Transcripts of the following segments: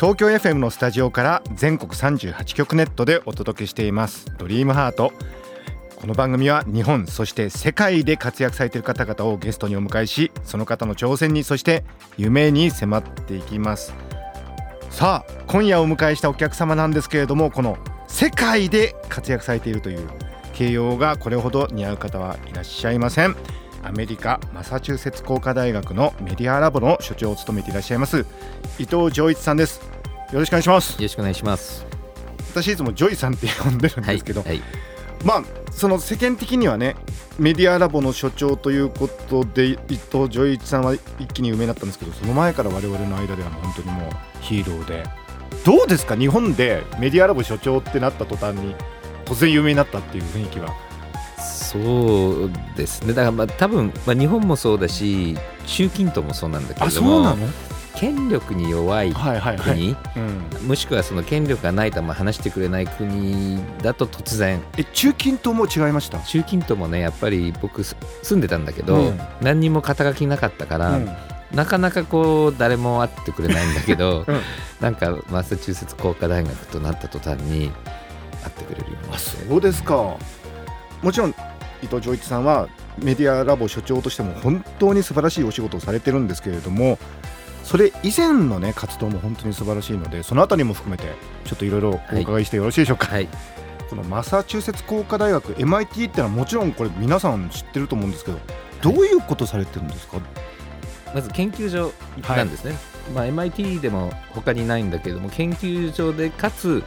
東京 FM のスタジオから全国38局ネットでお届けしています。ドリームハート。この番組は日本そして世界で活躍されている方々をゲストにお迎えしその方の挑戦にそして夢に迫っていきます。さあ今夜お迎えしたお客様なんですけれどもこの世界で活躍されているという形容がこれほど似合う方はいらっしゃいません。アメリカマサチューセッツ工科大学のメディアラボの所長を務めていらっしゃいます伊藤穰一さんです。よろしくお願いします。よろしくお願いします。私いつもジョイさんって呼んでるんですけど、はい、まあその世間的にはねメディアラボの所長ということで伊藤穰一さんは一気に有名になったんですけどその前から我々の間では本当にもうヒーローで。どうですか？日本でメディアラボ所長ってなった途端に突然有名になったっていう雰囲気はそうですね。だからまあ多分まあ日本もそうだし、中近東もそうなんだけれども、権力に弱いはいはいはい、国、うん、もしくはその権力がないとまあ話してくれない国だと突然。え中近東も違いました？中近東もねやっぱり僕す住んでたんだけど、うん。何にも肩書きなかったから、うん。なかなかこう誰も会ってくれないんだけど、うんなんかマサチューセッツ工科大学となった途端に会ってくれるようになそうですかもちろん伊藤浄一さんはメディアラボ所長としても本当に素晴らしいお仕事をされてるんですけれどもそれ以前のね活動も本当に素晴らしいのでそのあたりも含めてちょっといろいろお伺いしてよろしいでしょうか、はい。このマサチューセッツ工科大学 MIT ってのはもちろんこれ皆さん知ってると思うんですけどどういうことされてるんですか、まず研究所なんですね、まあ、MIT でも他にないんだけれども研究所でかつ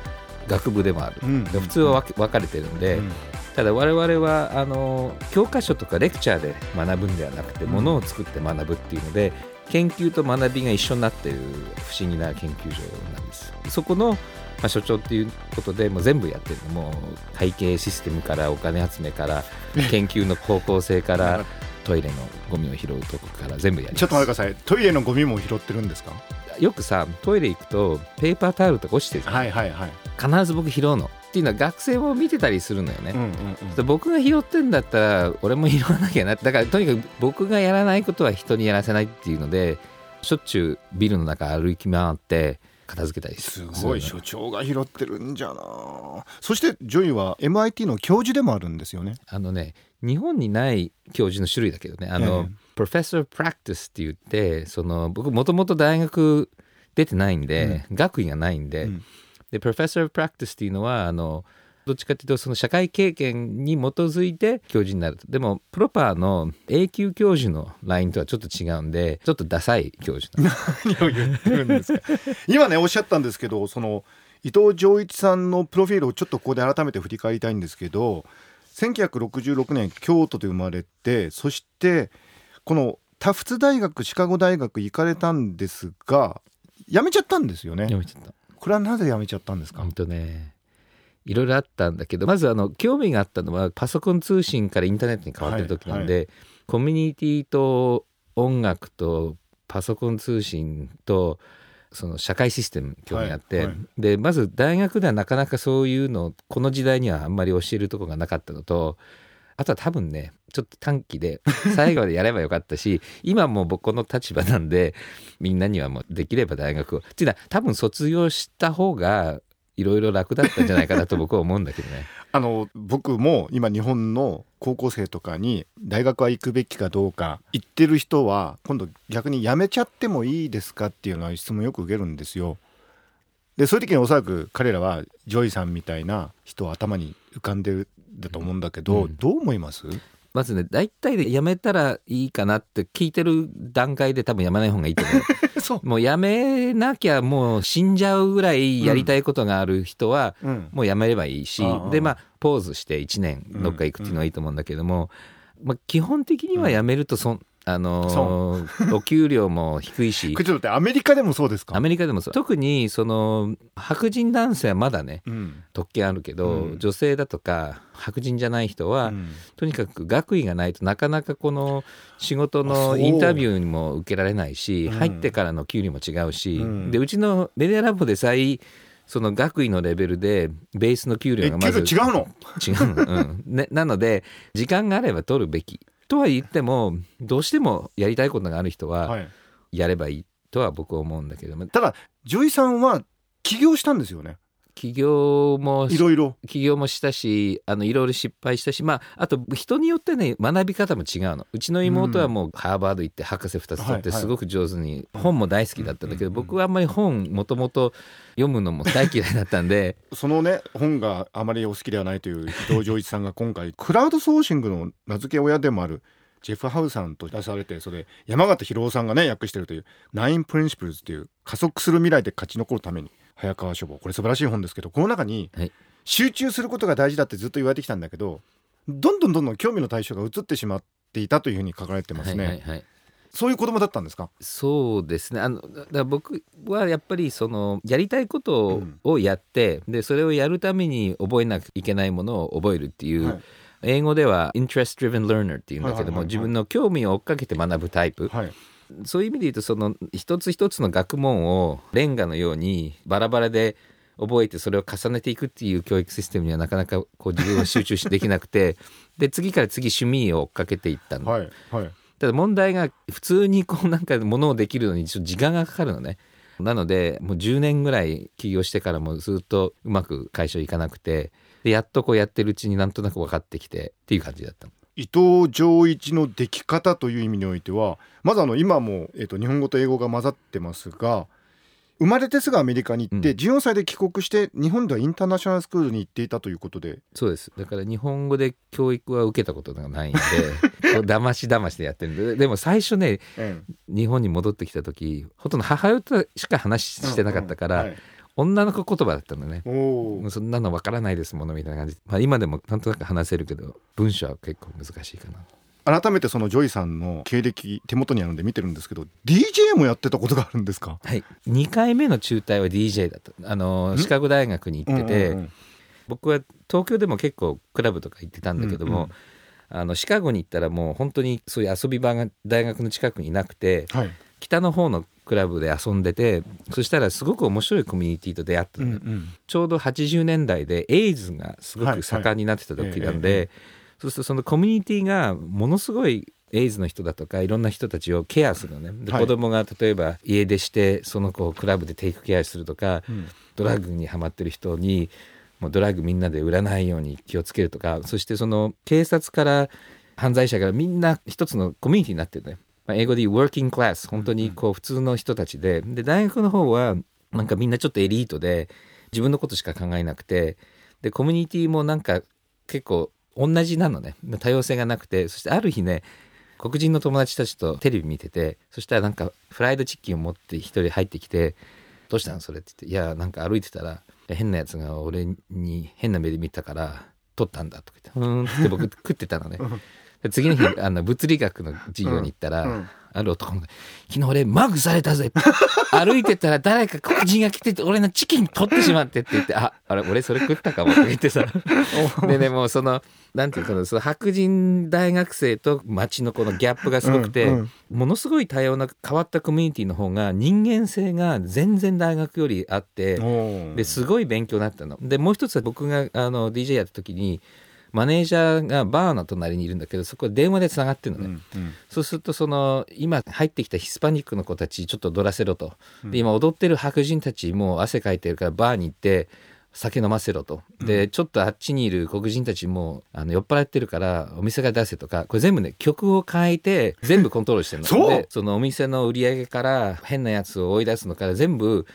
学部でもある、うん。普通は分かれてるんで、うんただ我々はあの教科書とかレクチャーで学ぶんではなくて、うん。ものを作って学ぶっていうので研究と学びが一緒になっている不思議な研究所なんです。そこの、まあ、所長っていうことでもう全部やってるの。もう会計システムからお金集めから 研究の方向性からトイレのゴミを拾うとこから全部やりちょっと待ってくださいトイレのゴミも拾ってるんですか？よくさトイレ行くとペーパータオルとか落ちてるはいはいはい、必ず僕拾うのっていうのは学生も見てたりするのよね、うんうんうん。で僕が拾ってんだったら俺も拾わなきゃなだからとにかく僕がやらないことは人にやらせないっていうのでしょっちゅうビルの中歩き回って片付けたりすごい所長が拾ってるんじゃな。そしてジョイは MIT の教授でもあるんですよね。あのね日本にない教授の種類だけどね。あの、ええ。Professor Practice って言ってその僕もともと大学出てないんで、学位がないんで,、うんで Professor Practice っていうのはあのどっちかっていうとその社会経験に基づいて教授になる。とでもプロパーの永久教授のラインとはちょっと違うんでちょっとダサい教授 何を言ってるんですか。今ねおっしゃったんですけどその伊藤浄一さんのプロフィールをちょっとここで改めて振り返りたいんですけど1966年京都で生まれてそしてこのタフツ大学シカゴ大学行かれたんですが辞めちゃったんですよね。やめちゃったこれはなぜ辞めちゃったんですか？本当ねいろいろあったんだけどまずあの興味があったのはパソコン通信からインターネットに変わってる時なんで、コミュニティと音楽とパソコン通信とその社会システム興味あって、はいはい。でまず大学ではなかなかそういうのをこの時代にはあんまり教えるとこがなかったのとあとは多分ねちょっと短期で最後までやればよかったし 今もう僕この立場なんでみんなにはもうできれば大学をっていうのは多分卒業した方がいろいろ楽だったんじゃないかなと僕は思うんだけどね。あの僕も今日本の高校生とかに大学は行くべきかどうか言ってる人は今度逆に辞めちゃってもいいですかっていうのは質問よく受けるんですよ。でそういう時におそらく彼らはジョイさんみたいな人は頭に浮かんでるんだと思うんだけど、うん。どう思います？まずね大体でやめたらいいかなって聞いてる段階で多分やめない方がいいと思う。そう、もうやめなきゃもう死んじゃうぐらいやりたいことがある人はうん、もうやめればいいし、ああでまあポーズして1年どっか行くっていうのはいいと思うんだけども、まあ、基本的にはやめるとそんあのーお給料も低いし。アメリカでもそうですか？アメリカでもそう。特にその白人男性はまだねうん。特権あるけど、うん。女性だとか白人じゃない人は、うん。とにかく学位がないとなかなかこの仕事のインタビューにも受けられないし、うん。入ってからの給料も違うし、うん。でうちのメディアラボでさえその学位のレベルでベースの給料えがまず違うの？違うの、うん。ね、なので時間があれば取るべきとは言ってもどうしてもやりたいことがある人ははい。やればいいとは僕は思うんだけども。ただジョイさんは起業したんですよね起業もいろいろ。起業もしたしあのいろいろ失敗したしまああと人によってね学び方も違うの。うちの妹はもうハーバード行って博士2つ取ってすごく上手に本も大好きだったんだけど僕はあんまり本もともと読むのも大嫌いだったんで そのね本があまりお好きではないという伊藤浄一さんが今回クラウドソーシングの名付け親でもあるジェフ・ハウさんと出されてそれ山形博夫さんがね訳してるという「Nine Principles」っていう加速する未来で勝ち残るために早川書房。これ素晴らしい本ですけどこの中にはい。集中することが大事だってずっと言われてきたんだけどどんどんどんどん興味の対象が移ってしまっていたというふうに書かれてますね、はいはいはい。そういう子供だったんですか？そうですね。あのだ僕はやっぱりそのやりたいことをやって、でそれをやるために覚えなきゃいけないものを覚えるっていう、はい。英語では interest driven learner っていうんだけども、自分の興味を追っかけて学ぶタイプ、はいそういう意味で言うとその一つ一つの学問をレンガのようにバラバラで覚えてそれを重ねていくっていう教育システムにはなかなかこう自分は集中しできなくて で次から次趣味を追っかけていったの、はいはい。ただ問題が普通にこうなんかもの。をできるの。にちょっと時間がかかるのねなの。でもう10年ぐらい起業してからもずっとうまく会社行かなくてでやっとこうやってるうちになんとなく分かってきてっていう感じだったの伊藤浄一の出来方という意味においてはまずあの今も、えー、と日本語と英語が混ざってますが生まれてすぐアメリカに行って、うん。14歳で帰国して日本ではインターナショナルスクールに行っていたということで。そうです。だから日本語で教育は受けたことがないんで だましだましでやってるんで。でも最初ね日本に戻ってきた時ほとんど母親としか話してなかったから、うんうん。はい女の子言葉だったのね。そんなのわからないですものみたいな感じ、まあ、今でもなんとなく話せるけど文章は結構難しいかな。改めてそのジョイさんの経歴手元にあるんで見てるんですけど DJ もやってたことがあるんですか？はい。2回目の中退は DJ だった。あのん？シカゴ大学に行ってて、うんうんうん僕は東京でも結構クラブとか行ってたんだけども、うんうん。あのシカゴに行ったらもう本当にそういう遊び場が大学の近くになくてはい。北の方のクラブで遊んでてそしたらすごく面白いコミュニティと出会ったの。ね、ちょうど80年代でエイズがすごく盛んになってた時なんで、はいはいそうするとそのコミュニティがものすごいエイズの人だとかいろんな人たちをケアするのね。で、はい。子供が例えば家出してその子をクラブでテイクケアするとか、うん。ドラッグにはまってる人にもうドラッグみんなで売らないように気をつけるとかそしてその警察から犯罪者からみんな一つのコミュニティになってるね、まあ、英語で言う working class 本当にこう普通の人たちで。で大学の方はなんかみんなちょっとエリートで自分のことしか考えなくて。でコミュニティもなんか結構同じなのね。多様性がなくて。そしてある日ね黒人の友達たちとテレビ見ててそしたらなんかフライドチキンを持って一人入ってきて「どうしたのそれ」って言って「いやなんか歩いてたら変なやつが俺に変な目で見たから取ったんだ」とか言って「うーん」って僕食ってたのね。で次の日 あの物理学の授業に行ったら、うんうんある男が「昨日俺マグされたぜ」歩いてたら誰か黒人が来てて俺のチキン取ってしまってって言って「ああれ俺それ食ったかも」って言ってさ でねもうそのなんていうかなその白人大学生と町のこのギャップがすごくて、うんうんものすごい多様な変わったコミュニティの方が人間性が全然大学よりあって。ですごい勉強になったの。でもう一つは僕があの DJ やった時にマネージャーがバーの隣にいるんだけどそこ電話でつながってるのね、うんうん。そうするとその今入ってきたヒスパニックの子たちちょっと踊らせろと、で今踊ってる白人たちもう汗かいてるからバーに行って酒飲ませろと。で、ちょっとあっちにいる黒人たちもあの酔っ払ってるからお店が出せとかこれ全部ね曲を変えて全部コントロールしてるの。そう。でそのお店の売り上げから変なやつを追い出すのから全部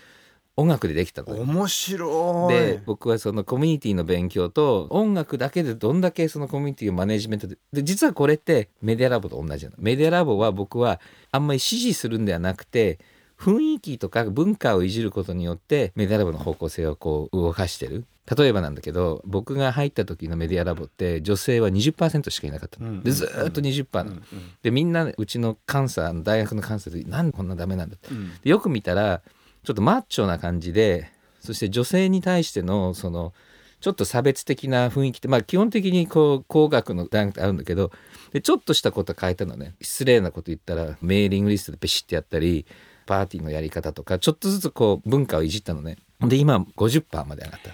音楽でできたのね面白い。で僕はそのコミュニティの勉強と音楽だけでどんだけそのコミュニティをマネジメントでで実はこれってメディアラボと同じなの。メディアラボは僕はあんまり指示するんではなくて雰囲気とか文化をいじることによってメディアラボの方向性をこう動かしてる。例えばなんだけど僕が入った時のメディアラボって女性は20%しかいなかったの、うんでずーっと20%なの、うんでみんなうちの監査の大学の監査でなんでこんなダメなんだって。うん。でよく見たらちょっとマッチョな感じでそして女性に対してのそのちょっと差別的な雰囲気ってまあ基本的にこう工学の段階あるんだけどでちょっとしたこと変えたのね。失礼なこと言ったらメーリングリストでペシってやったりパーティーのやり方とかちょっとずつこう文化をいじったのね。で今50%まで上がった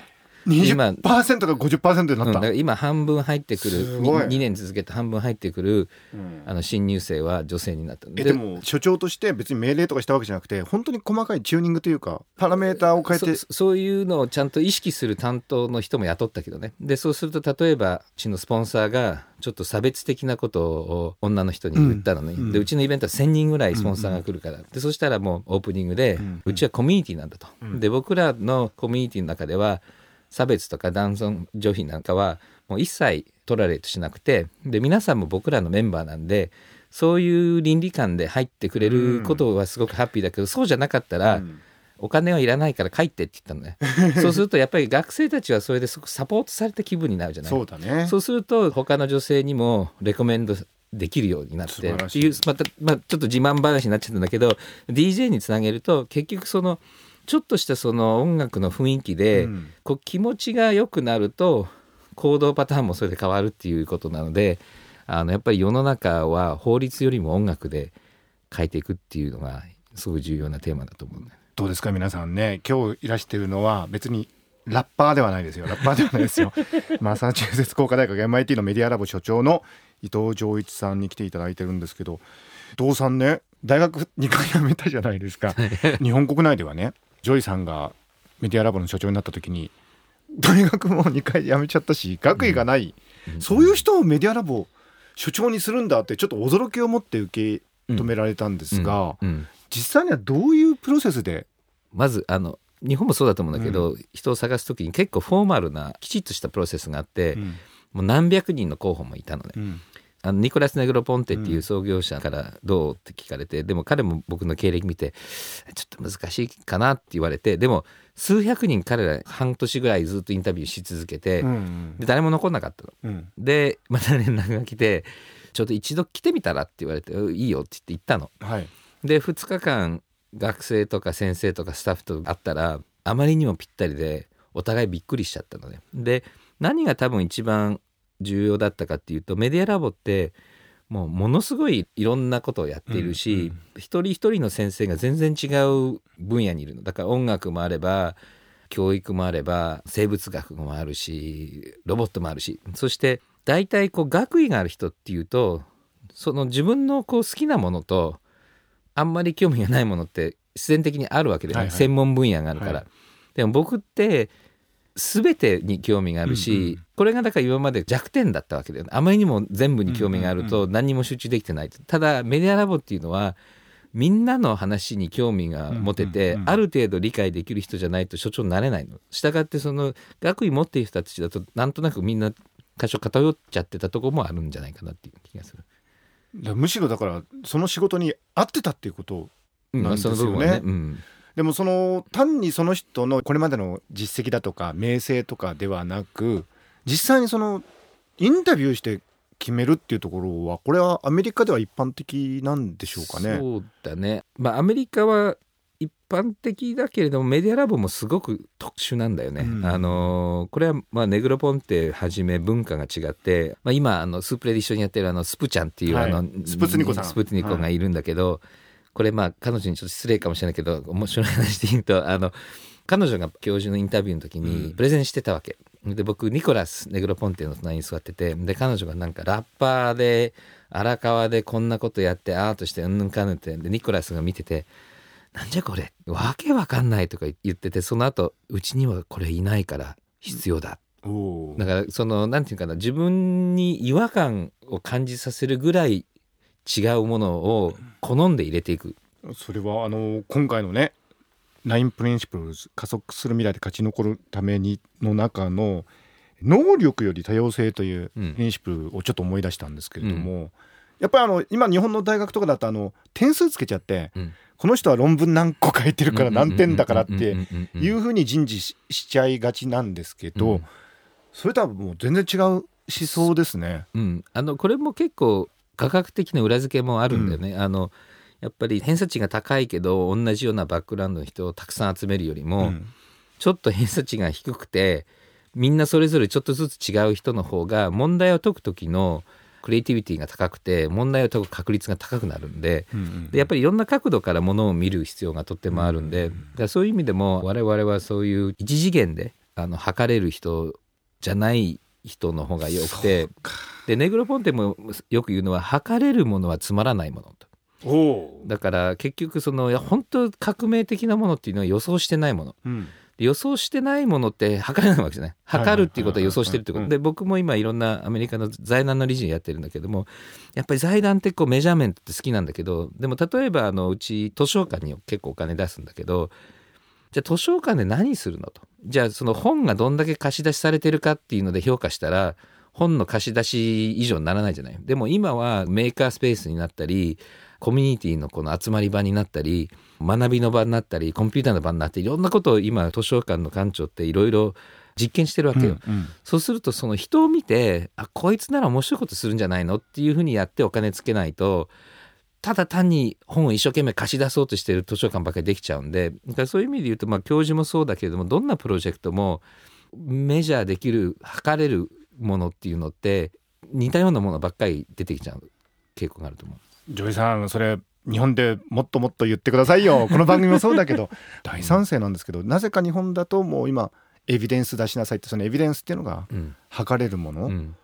20%が50%になうん、だった、から今半分入ってくするごい。2, 年続けて半分入ってくるうん。あの新入生は女性になったえでも所長として別に命令とかしたわけじゃなくて本当に細かいチューニングというかパラメーターを変えて。そそういうのをちゃんと意識する担当の人も雇ったけどね。でそうすると例えばうちのスポンサーがちょっと差別的なことを女の人に言ったのね、うん。うんでうちのイベントは1,000人ぐらいスポンサーが来るから、でそしたらもうオープニングで、うん。うちはコミュニティなんだと、うん。で僕らのコミュニティの中では差別とか男尊女卑なんかはもう一切トラレートしなくてで皆さんも僕らのメンバーなんでそういう倫理観で入ってくれることはすごくハッピーだけど、そうじゃなかったら、うん。お金はいらないから帰ってって言ったのね。そうするとやっぱり学生たちはそれですごくサポートされた気分になるじゃない？そうだね。そうすると他の女性にもレコメンドできるようになってってい。うまた、まあ、ちょっと自慢話になっちゃったんだけど DJ につなげると結局そのちょっとしたその音楽の雰囲気で、うん。こう気持ちが良くなると行動パターンもそれで変わるっていうことなのであのやっぱり世の中は法律よりも音楽で変えていくっていうのがすごい重要なテーマだと思うどうですか皆さんね。今日いらしてるのは別にラッパーではないですよ。ラッパーではないですよ。マサチューセッツ工科大学 MIT のメディアラボ所長の伊藤穰一さんに来ていただいてるんですけど伊藤さんね大学2回辞めたじゃないですか。日本国内ではねジョイさんがメディアラボの所長になった時に大学も2回辞めちゃったし学位がない、そういう人をメディアラボ所長にするんだってちょっと驚きを持って受け止められたんですが、うん。うん。実際にはどういうプロセスで？まずあの日本もそうだと思うんだけど、人を探す時に結構フォーマルなきちっとしたプロセスがあって、もう何百人の候補もいたのね。うんあのニコラス・ネグロポンテっていう創業者からどうって聞かれて、でも彼も僕の経歴見てちょっと難しいかなって言われてでも数百人彼ら半年ぐらいずっとインタビューし続けて、うんで誰も残んなかったの。うんでまた連絡が来て「ちょっと一度来てみたら?」って言われてうん「いいよ」って言って行ったの。はいで2日間学生とか先生とかスタッフと会ったらあまりにもぴったりでお互いびっくりしちゃったのね。で何が多分一番重要だったかっていうとメディアラボってもうものすごいいろんなことをやっているし、一人一人の先生が全然違う分野にいるの。だから音楽もあれば教育もあれば生物学もあるしロボットもあるし。そして大体こう学位がある人っていうとその自分のこう好きなものとあんまり興味がないものって自然的にあるわけで、ねはいはい。専門分野があるから、はい。でも僕って全てに興味があるし、うんうんこれがだから今まで弱点だったわけだよねあまりにも全部に興味があるうんと何にも集中できてない、ただメディアラボっていうのはみんなの話に興味が持てて、うんうんうんある程度理解できる人じゃないと所長になれないの。したがってその学位持っている人たちだとなんとなくみんな箇所偏っちゃってたところもあるんじゃないかなっていう気がする。むしろだからその仕事に合ってたっていうことうんなんですよねその部分はね。うんでもその単にその人のこれまでの実績だとか名声とかではなく実際にそのインタビューして決めるっていうところはこれはアメリカでは一般的なんでしょうかね？そうだね。まあアメリカは一般的だけれどもメディアラボもすごく特殊なんだよね。うんあのーこれはまあネグロポンテはじめ文化が違って、まあ、今あのスープレで一緒にやってるあのスプちゃんっていう、はいあのスプツニコさんスプツニコがいるんだけど、これまあ彼女にちょっと失礼かもしれないけど面白い話で言うとあの彼女が教授のインタビューの時にプレゼンしてたわけ。で僕ニコラス・ネグロポンテの隣に座っててで彼女がなんかラッパーで荒川でこんなことやってアートしてうんぬんかんぬんってでニコラスが見てて「なんじゃこれわけわかんない」とか言っててその後うちにはこれいないから必要だ。だからそのなんていうかな自分に違和感を感じさせるぐらい違うものを好んで入れていく。それはあの今回のね「ナインプリンシプルズ加速する未来で勝ち残るために」の中の能力より多様性といううん。プリンシプルをちょっと思い出したんですけれども、やっぱりあの今日本の大学とかだとあの点数つけちゃってうん。この人は論文何個書いてるから何点だからっていううふうに人事ししちゃいがちなんですけど、うん。それとはもう全然違う思想ですね。うん、あのこれも結構科学的な裏付けもあるんだよね。あのやっぱり偏差値が高いけど同じようなバックグラウンドの人をたくさん集めるよりも、うん。ちょっと偏差値が低くてみんなそれぞれちょっとずつ違う人の方が問題を解く時のクリエイティビティが高くて問題を解く確率が高くなるんでうんうんでやっぱりいろんな角度からものを見る必要がとってもあるんで、だそういう意味でも我々はそういう一次元であの測れる人じゃない人の方がよくてでネグロポンテもよく言うのは測れるものはつまらないものとだから結局そのいや本当革命的なものっていうのは予想してないもの。うん。で予想してないものって測れないわけじゃない。測るっていうことは予想してるってこうんとで僕も今いろんなアメリカの財団の理事やってるんだけどもやっぱり財団ってこうメジャーメントって好きなんだけどでも例えばあのうち図書館に結構お金出すんだけどじゃあ図書館で何するのと。じゃあその本がどんだけ貸し出しされてるかっていうので評価したら本の貸し出し以上にならないじゃない。でも今はメーカースペースになったりコミュニティのこの集まり場になったり学びの場になったりコンピューターの場になっていろんなことを今図書館の館長っていろいろ実験してるわけよ、うんそうするとその人を見てあこいつなら面白いことするんじゃないのっていうふうにやってお金つけないとただ単に本を一生懸命貸し出そうとしてる図書館ばっかりできちゃうんでだからそういう意味で言うとまあ教授もそうだけれどもどんなプロジェクトもメジャーできる測れるものっていうのって似たようなものばっかり出てきちゃう傾向があると思う。ジョイさんそれ日本でもっともっと言ってくださいよ。この番組もそうだけど。大賛成なんですけどなぜか日本だともう今エビデンス出しなさいってそのエビデンスっていうのがうん。測れるもの、うん。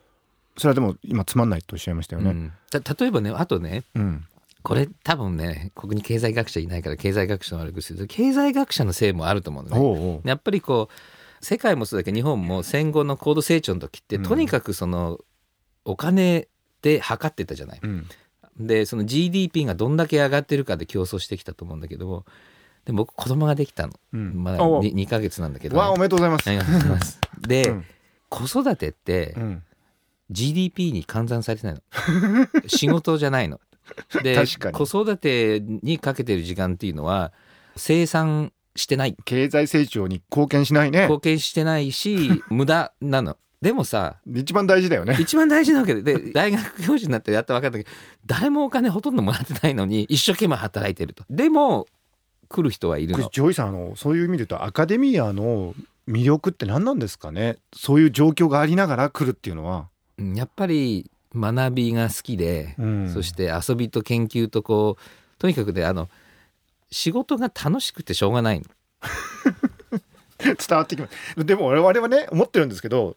それはでも今つまんないとおっしゃいましたよね。うん。た例えばねあとねうん。これ多分ねここに経済学者いないから経済学者の悪くすると経済学者のせいもあると思うのね。おうおう。やっぱりこう世界もそうだけど日本も戦後の高度成長の時って、うん。とにかくそのお金で測ってたじゃない。うんでその GDP がどんだけ上がってるかで競争してきたと思うんだけどもで僕子供ができたの。うん。まだおう。2, ヶ月なんだけど、わあおめでとうございます。ありがとうございます。で、うん。子育てってうん。GDP に換算されてないの。仕事じゃないの。で確かに。子育てにかけてる時間っていうのは生産してない。経済成長に貢献しないね。貢献してないし無駄なのでもさ一番大事だよね。一番大事なわけでで 大学教授になってやっと分かったけど誰もお金ほとんどもらってないのに一生懸命働いてると。でも来る人はいるの。ジョイさんあのそういう意味で言うとアカデミアの魅力って何なんですかね？そういう状況がありながら来るっていうのは。うんやっぱり学びが好きで、うん。そして遊びと研究とこうとにかくであの仕事が楽しくてしょうがないの。伝わってきます。でも我々はね思ってるんですけど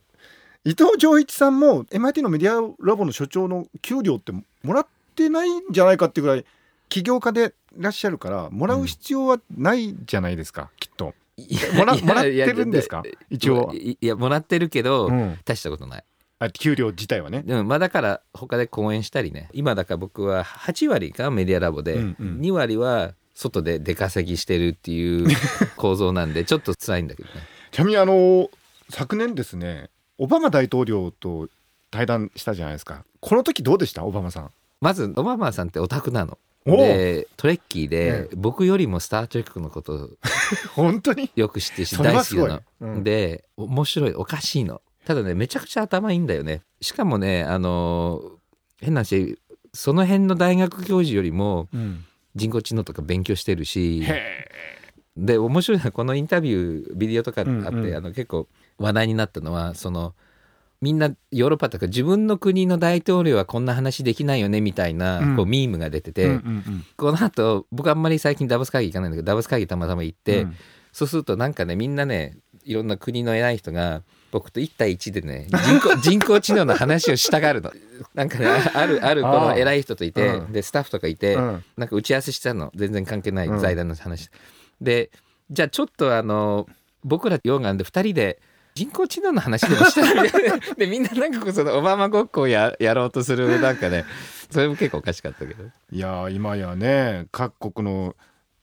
伊藤浄一さんも MIT のメディアラボの所長の給料ってもらってないんじゃないかっていうぐらい起業家でいらっしゃるからもらう必要はないじゃないですか、きっと。いもらもらってるんですか？一応いいやもらってるけど、うん。大したことない。あ給料自体はね。でもまあだから他で講演したりね。今だから僕は8割がメディアラボで、うんうん。2割は外で出稼ぎしてるっていう構造なんでちょっと辛いんだけどね。ちなみにあの昨年ですねオバマ大統領と対談したじゃないですか。この時どうでした？オバマさん。まずオバマさんってオタクなの。でトレッキーで、え僕よりも「スター・トレック」のことを 本当に？よく知ってるし大好きなの、うん。で面白いおかしいの。ただねめちゃくちゃ頭いいんだよね。しかもねあの変な話その辺の大学教授よりもうん。人工知能とか勉強してるし。へで面白いのはこのインタビュービデオとかあって、うんうん。あの結構話題になったのはそのみんなヨーロッパとか自分の国の大統領はこんな話できないよねみたいな、うん。こうミームが出てて、うんうんこの後僕あんまり最近ダボス会議行かないんだけどダボス会議たまたま行って、うん。そうするとなんかねみんなねいろんな国の偉い人が僕と1対1でね人工 人工知能の話をしたがるの。なんかねあるあるこの偉い人といて、うん。でスタッフとかいて、うん。なんか打ち合わせしてたの。全然関係ないうん。財団の話、でじゃあちょっとあの僕ら溶岩で2人で人工知能の話でもしたらみたいな。でみんななんかこうそのオバマごっこをややろうとするなんかねそれも結構おかしかったけど。いやー今やね各国の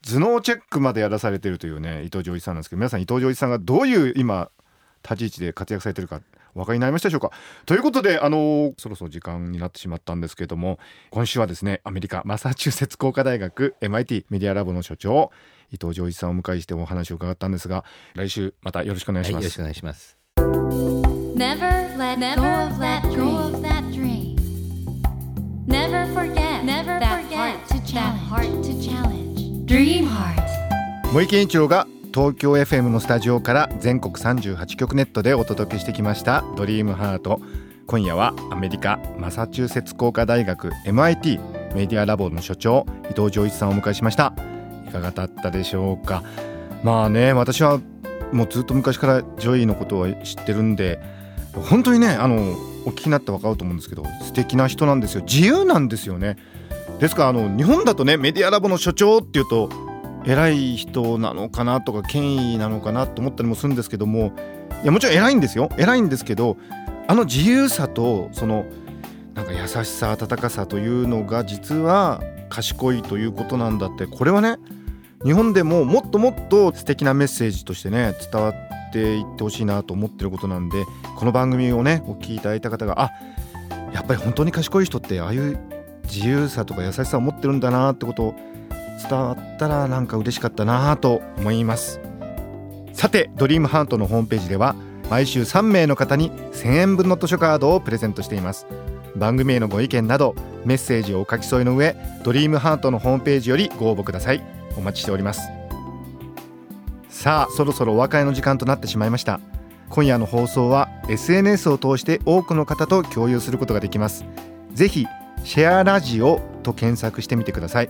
頭脳チェックまでやらされてるというね伊藤浄一さんなんですけど皆さん伊藤浄一さんがどういう今立ち位置で活躍されてるかお分かりになりましたでしょうか？ということであのそろそろ時間になってしまったんですけれども今週はですねアメリカマサチューセッツ工科大学 MIT メディアラボの所長伊藤浄一さんをお迎えしてお話を伺ったんですが来週またよろしくお願いしはい、よろします、くお願いします。Never let go of that dream. Never forget Never that heart to challenge. Dream heart. 茂木健一郎が東京 FM のスタジオから全国38局ネットでお届けしてきました「ドリームハート。今夜はアメリカマサチューセッツ工科大学 MIT メディアラボの所長伊藤穰一さんをお迎えしました。いかがだったでしょうか？まあね私はもうずっと昔からジョイのことは知ってるんで本当にねあのお聞きになって分かると思うんですけど素敵な人なんですよ。自由なんですよね。ですからあの日本だとねメディアラボの所長っていうと偉い人なのかなとか権威なのかなと思ったりもするんですけどもいやもちろん偉いんですよ。偉いんですけどあの自由さとそのなんか優しさ温かさというのが実は賢いということなんだってこれはね日本でももっともっと素敵なメッセージとしてね伝わっていってほしいなと思ってることなんでこの番組をねお聞きいただいた方があやっぱり本当に賢い人ってああいう自由さとか優しさを持ってるんだなってことを伝わったらなんか嬉しかったなと思います。さてドリームハートのホームページでは毎週3名の方に1000円分の図書カードをプレゼントしています。番組へのご意見などメッセージをお書き添えの上ドリームハートのホームページよりご応募ください。お待ちしております。さあそろそろお別れの時間となってしまいました。今夜の放送は SNS を通して多くの方と共有することができます。ぜひシェアラジオと検索してみてください。